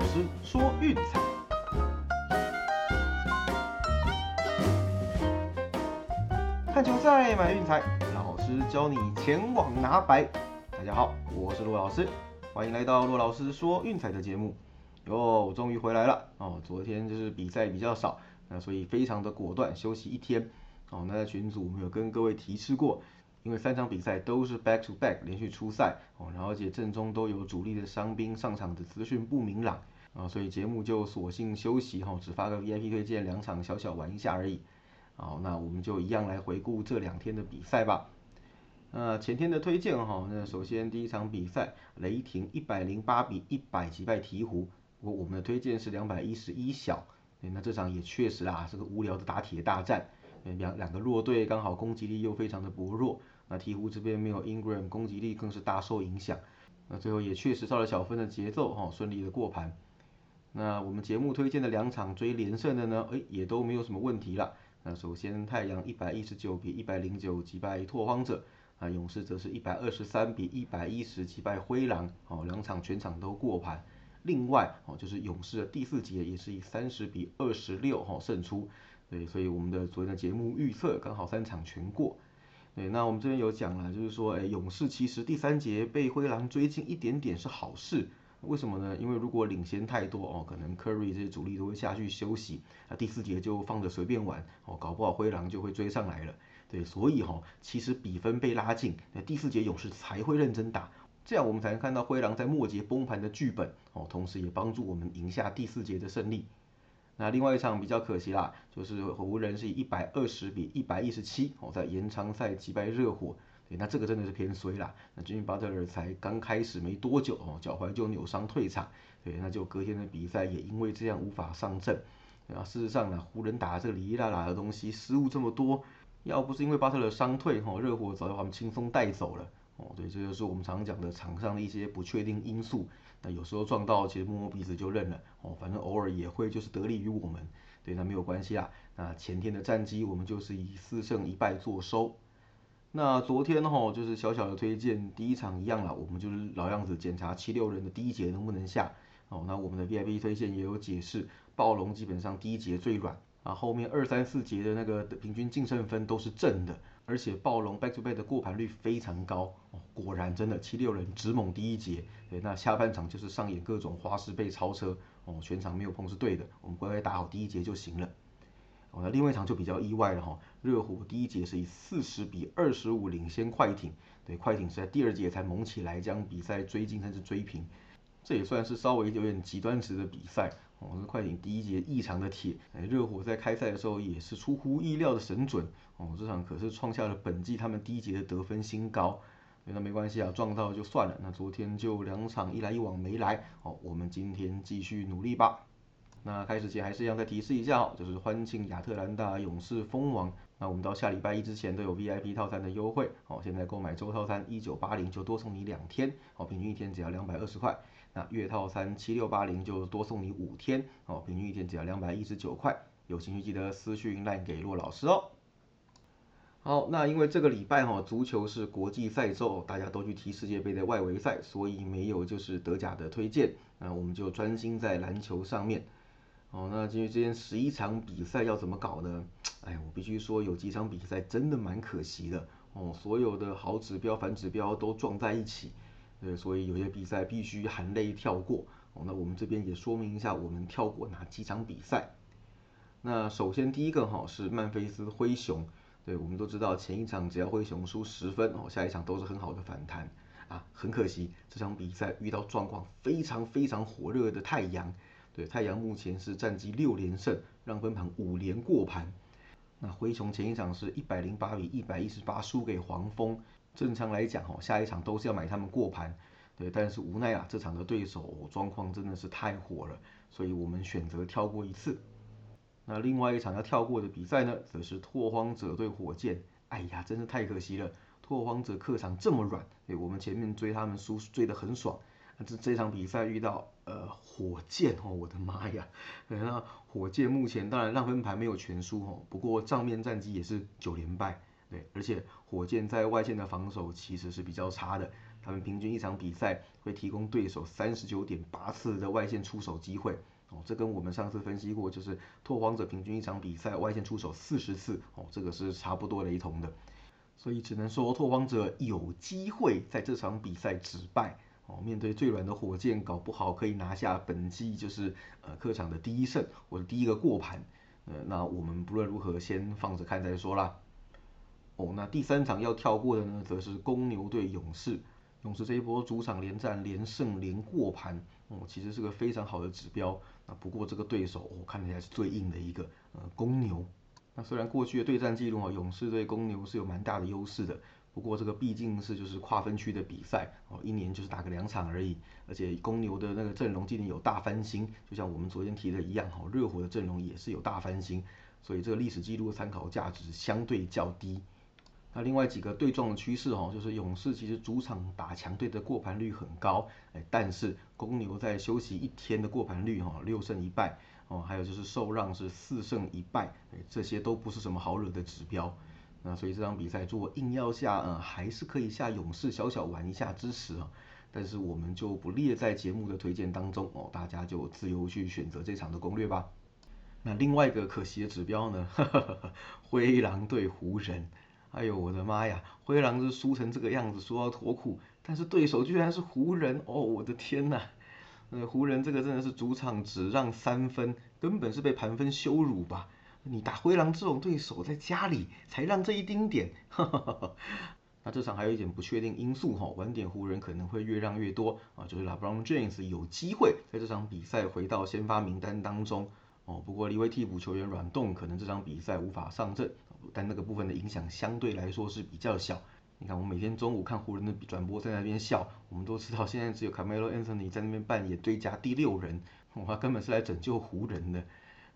老师说运彩，看球赛买运彩，老师教你前往拿白。大家好，我是陆老师，欢迎来到陆老师说运彩的节目。哟，终于回来了哦！昨天就是比赛比较少，那所以非常的果断，休息一天。哦，那在群组我们有跟各位提示过，因为三场比赛都是 back to back 连续出赛哦，然后而且阵中都有主力的伤兵上场的资讯不明朗啊，所以节目就索性休息哈，只发个 VIP 推荐两场小小玩一下而已。好，那我们就一样来回顾这两天的比赛吧。那前天的推荐哈，那首先第一场比赛，雷霆一百零八比一百击败鹈鹕，我我们的推荐是两百一十一小，那这场也确实啊是个无聊的打铁大战。两两个弱队刚好攻击力又非常的薄弱，那鹈鹕这边没有 Ingram，攻击力更是大受影响。那最后也确实照了小分的节奏哈，顺利的过盘。那我们节目推荐的两场追连胜的呢，哎也都没有什么问题了。那首先太阳一百一十九比一百零九击败拓荒者，啊勇士则是一百二十三比一百一十击败灰狼，哦两场全场都过盘。另外哦就是勇士的第四节也是以三十比二十六哈胜出。对，所以我们的昨天的节目预测刚好三场全过。对，那我们这边有讲了，就是说，哎，勇士其实第三节被灰狼追进一点点是好事，为什么呢？因为如果领先太多哦，可能 Curry 这些主力都会下去休息，那，第四节就放着随便玩，哦，搞不好灰狼就会追上来了。对，所以哈，其实比分被拉近，那第四节勇士才会认真打，这样我们才能看到灰狼在末节崩盘的剧本，哦，同时也帮助我们赢下第四节的胜利。那另外一场比较可惜啦，就是湖人是以一百二十比一百一十七哦，在延长赛击败热火。对，那这个真的是偏衰啦。那最近巴特尔才刚开始没多久哦，脚踝就扭伤退场。对，那就隔天的比赛也因为这样无法上阵。啊，事实上呢，湖人打这个里拉拉的东西，失误这么多，要不是因为巴特尔伤退哈，热火早就把他们轻松带走了。哦，对，这就是我们常讲的场上的一些不确定因素。那有时候撞到，其实摸摸鼻子就认了。哦，反正偶尔也会就是得利于我们。对，那没有关系啦。那前天的战绩我们就是以四胜一败作收。那昨天哈就是小小的推荐，第一场一样了，我们就是老样子检查七六人的第一节能不能下。哦，那我们的 VIP 推荐也有解释，暴龙基本上第一节最软。啊，后面二三四节的那个平均净胜分都是正的，而且暴龙 back to back 的过盘率非常高哦，果然真的七六人直猛第一节，对，那下半场就是上演各种花式被超车哦，全场没有碰是对的，我们乖乖打好第一节就行了。哦，那另外一场就比较意外了哈，热火第一节是以四十比二十五领先快艇，对，快艇是在第二节才猛起来将比赛追进甚至追平，这也算是稍微有点极端值的比赛。哦，那快艇第一节异常的铁，哎，热火在开赛的时候也是出乎意料的神准，哦，这场可是创下了本季他们第一节的得分新高，那没关系啊，撞到就算了，那昨天就两场一来一往没来，哦，我们今天继续努力吧。那开始前还是一样再提示一下哦，就是欢庆亚特兰大勇士封王，那我们到下礼拜一之前都有 VIP 套餐的优惠，哦，现在购买周套餐一九八零就多送你两天，哦，平均一天只要两百二十块。那月套餐七六八零就多送你五天哦，平均一天只要两百一十九块，有兴趣记得私讯赖给骆老师哦。好，那因为这个礼拜哈足球是国际赛周，大家都去踢世界杯的外围赛，所以没有就是德甲的推荐，那我们就专心在篮球上面。哦，那至于这天十一场比赛要怎么搞呢？哎，我必须说有几场比赛真的蛮可惜的哦，所有的好指标、反指标都撞在一起。对，所以有些比赛必须含泪跳过。哦，那我们这边也说明一下，我们跳过哪几场比赛。那首先第一个哈是曼菲斯灰熊。对，我们都知道前一场只要灰熊输十分哦，下一场都是很好的反弹啊。很可惜这场比赛遇到状况非常非常火热的太阳。对，太阳目前是战绩六连胜，让分盘五连过盘。那灰熊前一场是一百零八比一百一十八输给黄蜂。正常来讲，哦，下一场都是要买他们过盘，对，但是无奈啊，这场的对手状况真的是太火了，所以我们选择跳过一次。那另外一场要跳过的比赛呢，则是拓荒者对火箭。哎呀，真是太可惜了，拓荒者客场这么软，对，我们前面追他们输追得很爽，这这场比赛遇到呃火箭哦，我的妈呀，那火箭目前当然让分盘没有全输哦，不过账面战绩也是九连败。对，而且火箭在外线的防守其实是比较差的，他们平均一场比赛会提供对手三十九点八次的外线出手机会。哦，这跟我们上次分析过，就是拓荒者平均一场比赛外线出手四十次，哦，这个是差不多雷同的。所以只能说拓荒者有机会在这场比赛止败。哦，面对最软的火箭，搞不好可以拿下本季就是呃客场的第一胜或者第一个过盘。呃，那我们不论如何先放着看再说啦。哦，那第三场要跳过的呢，则是公牛对勇士。勇士这一波主场连战连胜连过盘，哦，其实是个非常好的指标。那不过这个对手，我看起来是最硬的一个，呃，公牛。那虽然过去的对战记录啊，勇士对公牛是有蛮大的优势的。不过这个毕竟是就是跨分区的比赛哦，一年就是打个两场而已。而且公牛的那个阵容今年有大翻新，就像我们昨天提的一样哈，热火的阵容也是有大翻新，所以这个历史记录参考价值相对较低。那另外几个对撞的趋势哈，就是勇士其实主场打强队的过盘率很高，哎，但是公牛在休息一天的过盘率哈，六胜一败哦，还有就是受让是四胜一败，哎，这些都不是什么好惹的指标。那所以这场比赛，如果硬要下，嗯，还是可以下勇士小小玩一下支持啊，但是我们就不列在节目的推荐当中哦，大家就自由去选择这场的攻略吧。那另外一个可惜的指标呢，灰狼对湖人，哎呦我的妈呀，灰狼是输成这个样子，输到脱裤，但是对手居然是湖人，哦我的天呐，呃湖人这个真的是主场只让三分，根本是被盘分羞辱吧。你打灰狼这种对手，在家里才让这一丁点，那这场还有一点不确定因素哈，晚点湖人可能会越让越多啊，就是 LeBron James 有机会在这场比赛回到先发名单当中哦。不过离位替补球员软动可能这场比赛无法上阵，但那个部分的影响相对来说是比较小。你看我每天中午看湖人的转播在那边笑，我们都知道现在只有 Carmelo Anthony 在那边扮演最佳第六人，他根本是来拯救湖人的。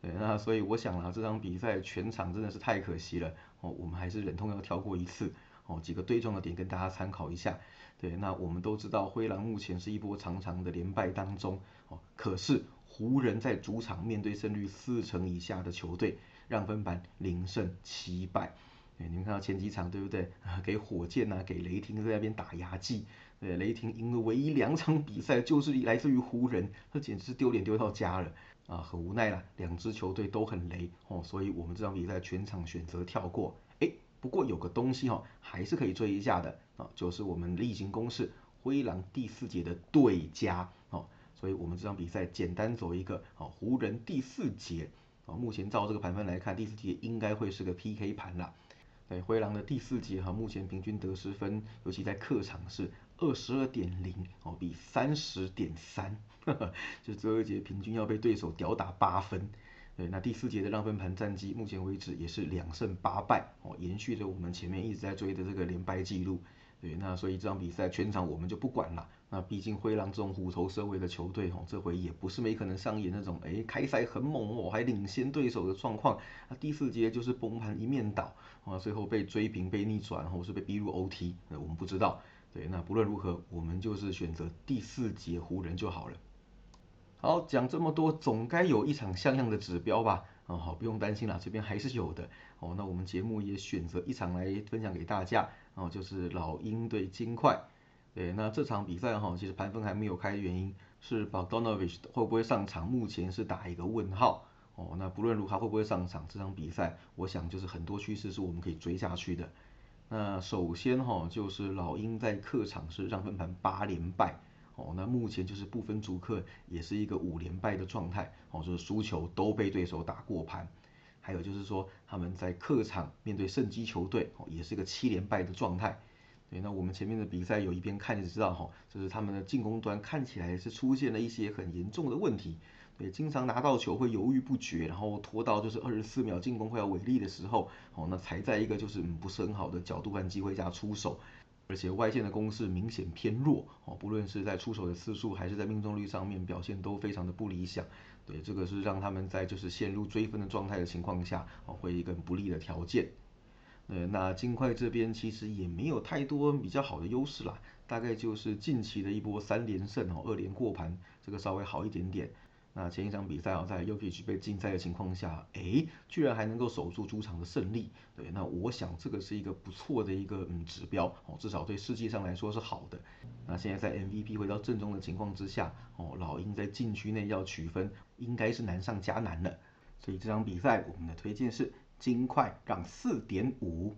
对，那所以我想啊，这场比赛全场真的是太可惜了哦，我们还是忍痛要跳过一次哦。几个对撞的点跟大家参考一下。对，那我们都知道灰狼目前是一波长长的连败当中哦，可是湖人在主场面对胜率四成以下的球队，让分盘零胜七败。对，你们看到前几场对不对？给火箭呐，给雷霆在那边打牙祭。对，雷霆赢的唯一两场比赛就是来自于湖人，那简直是丢脸丢到家了。啊，很无奈啦，两支球队都很雷哦，所以我们这场比赛全场选择跳过。哎，不过有个东西哈，还是可以追一下的啊，就是我们例行公事灰狼第四节的对家哦，所以我们这场比赛简单走一个哦，湖人第四节哦，目前照这个盘分来看，第四节应该会是个 PK 盘啦。对，灰狼的第四节哈，目前平均得失分，尤其在客场是。二十二点零哦，比三十点三，就这一节平均要被对手吊打八分。对，那第四节的让分盘战绩，目前为止也是两胜八败哦，延续着我们前面一直在追的这个连败记录。对，那所以这场比赛全场我们就不管了。那毕竟灰狼这种虎头蛇尾的球队哦，这回也不是没可能上演那种哎开赛很猛哦，还领先对手的状况。那第四节就是崩盘一面倒啊，最后被追平被逆转，或是被逼入 OT，我们不知道。对，那不论如何，我们就是选择第四节湖人就好了。好，讲这么多，总该有一场像样的指标吧？哦，好，不用担心啦，这边还是有的。哦，那我们节目也选择一场来分享给大家。哦，就是老鹰对金块。对，那这场比赛哈，其实盘分还没有开，原因是 Bogdanovic 会不会上场，目前是打一个问号。哦，那不论如何会不会上场，这场比赛我想就是很多趋势是我们可以追下去的。那首先哈，就是老鹰在客场是让分盘八连败哦，那目前就是不分主客也是一个五连败的状态哦，就是输球都被对手打过盘，还有就是说他们在客场面对胜基球队哦，也是一个七连败的状态。对，那我们前面的比赛有一边看就知道哈，就是他们的进攻端看起来是出现了一些很严重的问题。对，经常拿到球会犹豫不决，然后拖到就是二十四秒进攻快要违例的时候，哦，那才在一个就是不是很好的角度和机会下出手，而且外线的攻势明显偏弱，哦，不论是在出手的次数还是在命中率上面表现都非常的不理想。对，这个是让他们在就是陷入追分的状态的情况下，哦，会一个不利的条件。呃，那金块这边其实也没有太多比较好的优势啦，大概就是近期的一波三连胜哦，二连过盘，这个稍微好一点点。那前一场比赛啊，在 UK 被禁赛的情况下，哎，居然还能够守住主场的胜利，对，那我想这个是一个不错的一个嗯指标哦，至少对世界上来说是好的。那现在在 MVP 回到正中的情况之下，哦，老鹰在禁区内要取分，应该是难上加难了。所以这场比赛我们的推荐是金块让四点五。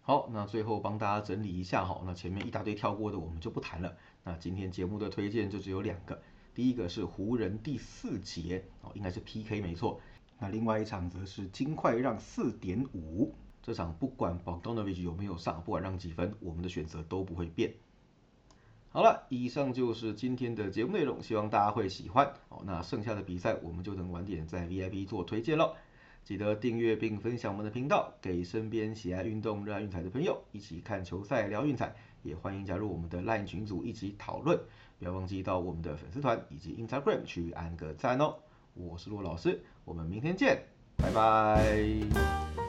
好，那最后帮大家整理一下哈，那前面一大堆跳过的我们就不谈了。那今天节目的推荐就只有两个。第一个是湖人第四节哦，应该是 PK 没错。那另外一场则是金块让四点五，这场不管 Bogdanovic 有没有上，不管让几分，我们的选择都不会变。好了，以上就是今天的节目内容，希望大家会喜欢哦。那剩下的比赛我们就等晚点在 VIP 做推荐喽。记得订阅并分享我们的频道，给身边喜爱运动、热爱运彩的朋友一起看球赛、聊运彩。也欢迎加入我们的 LINE 群组一起讨论。不要忘记到我们的粉丝团以及 Instagram 去按个赞哦！我是陆老师，我们明天见，拜拜。